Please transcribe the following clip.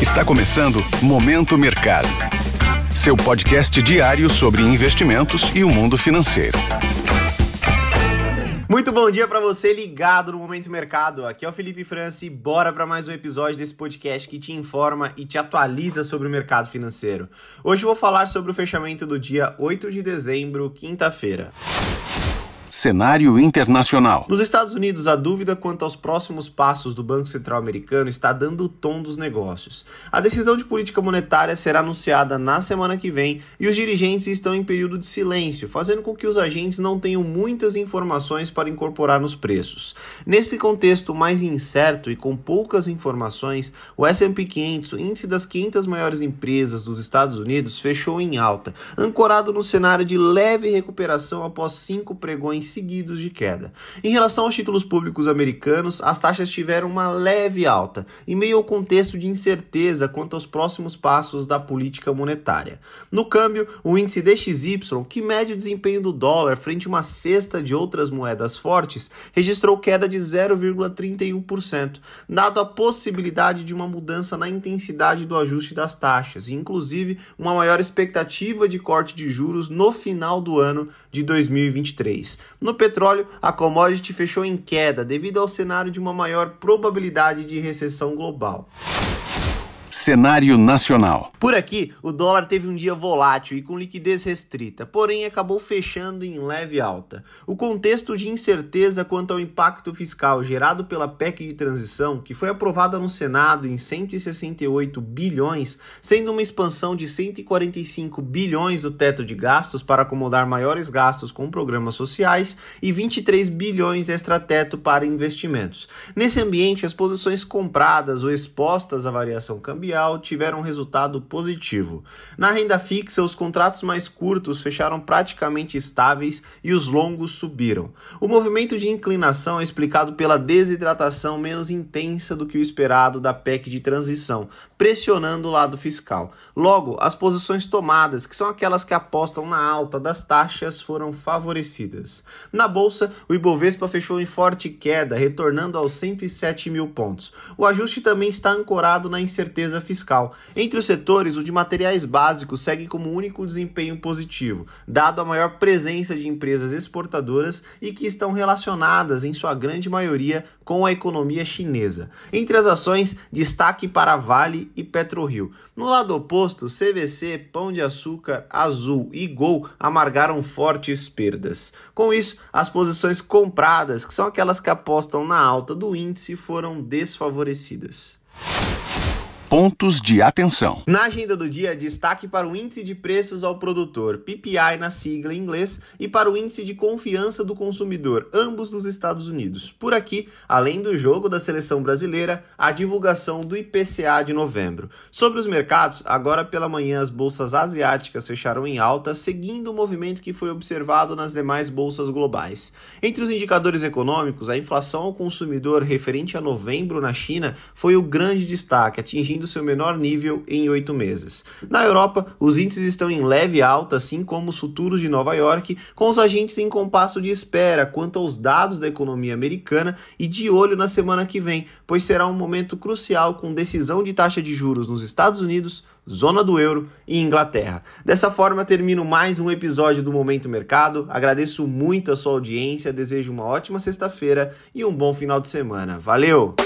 Está começando Momento Mercado. Seu podcast diário sobre investimentos e o mundo financeiro. Muito bom dia para você ligado no Momento Mercado. Aqui é o Felipe França e bora para mais um episódio desse podcast que te informa e te atualiza sobre o mercado financeiro. Hoje vou falar sobre o fechamento do dia 8 de dezembro, quinta-feira. Cenário internacional. Nos Estados Unidos, a dúvida quanto aos próximos passos do Banco Central americano está dando o tom dos negócios. A decisão de política monetária será anunciada na semana que vem e os dirigentes estão em período de silêncio, fazendo com que os agentes não tenham muitas informações para incorporar nos preços. Nesse contexto mais incerto e com poucas informações, o S&P 500, o índice das 500 maiores empresas dos Estados Unidos, fechou em alta, ancorado no cenário de leve recuperação após cinco pregões seguidos de queda. Em relação aos títulos públicos americanos, as taxas tiveram uma leve alta, em meio ao contexto de incerteza quanto aos próximos passos da política monetária. No câmbio, o índice DXY, que mede o desempenho do dólar frente a uma cesta de outras moedas fortes, registrou queda de 0,31%, dado a possibilidade de uma mudança na intensidade do ajuste das taxas, e inclusive uma maior expectativa de corte de juros no final do ano de 2023. No petróleo, a commodity fechou em queda devido ao cenário de uma maior probabilidade de recessão global. Cenário nacional. Por aqui, o dólar teve um dia volátil e com liquidez restrita, porém acabou fechando em leve alta. O contexto de incerteza quanto ao impacto fiscal gerado pela PEC de transição, que foi aprovada no Senado em 168 bilhões, sendo uma expansão de 145 bilhões do teto de gastos para acomodar maiores gastos com programas sociais e 23 bilhões extra-teto para investimentos. Nesse ambiente, as posições compradas ou expostas à variação cambial tiveram resultado positivo. Na renda fixa, os contratos mais curtos fecharam praticamente estáveis e os longos subiram. O movimento de inclinação é explicado pela desidratação menos intensa do que o esperado da PEC de transição, pressionando o lado fiscal. Logo, as posições tomadas, que são aquelas que apostam na alta das taxas, foram favorecidas. Na bolsa, o Ibovespa fechou em forte queda, retornando aos 107 mil pontos. O ajuste também está ancorado na incerteza fiscal. Entre os setores, o de materiais básicos segue como único desempenho positivo, dado a maior presença de empresas exportadoras e que estão relacionadas, em sua grande maioria, com a economia chinesa. Entre as ações, destaque para Vale e PetroRio. No lado oposto, CVC, Pão de Açúcar, Azul e Gol amargaram fortes perdas. Com isso, as posições compradas, que são aquelas que apostam na alta do índice, foram desfavorecidas pontos de atenção. Na agenda do dia, destaque para o índice de preços ao produtor, PPI na sigla em inglês, e para o índice de confiança do consumidor, ambos dos Estados Unidos. Por aqui, além do jogo da seleção brasileira, a divulgação do IPCA de novembro. Sobre os mercados, agora pela manhã as bolsas asiáticas fecharam em alta, seguindo o movimento que foi observado nas demais bolsas globais. Entre os indicadores econômicos, a inflação ao consumidor referente a novembro na China foi o grande destaque, atingindo atingindo seu menor nível em oito meses. Na Europa, os índices estão em leve alta, assim como os futuros de Nova York, com os agentes em compasso de espera quanto aos dados da economia americana e de olho na semana que vem, pois será um momento crucial com decisão de taxa de juros nos Estados Unidos, zona do euro e Inglaterra. Dessa forma, termino mais um episódio do Momento Mercado. Agradeço muito a sua audiência, desejo uma ótima sexta-feira e um bom final de semana. Valeu!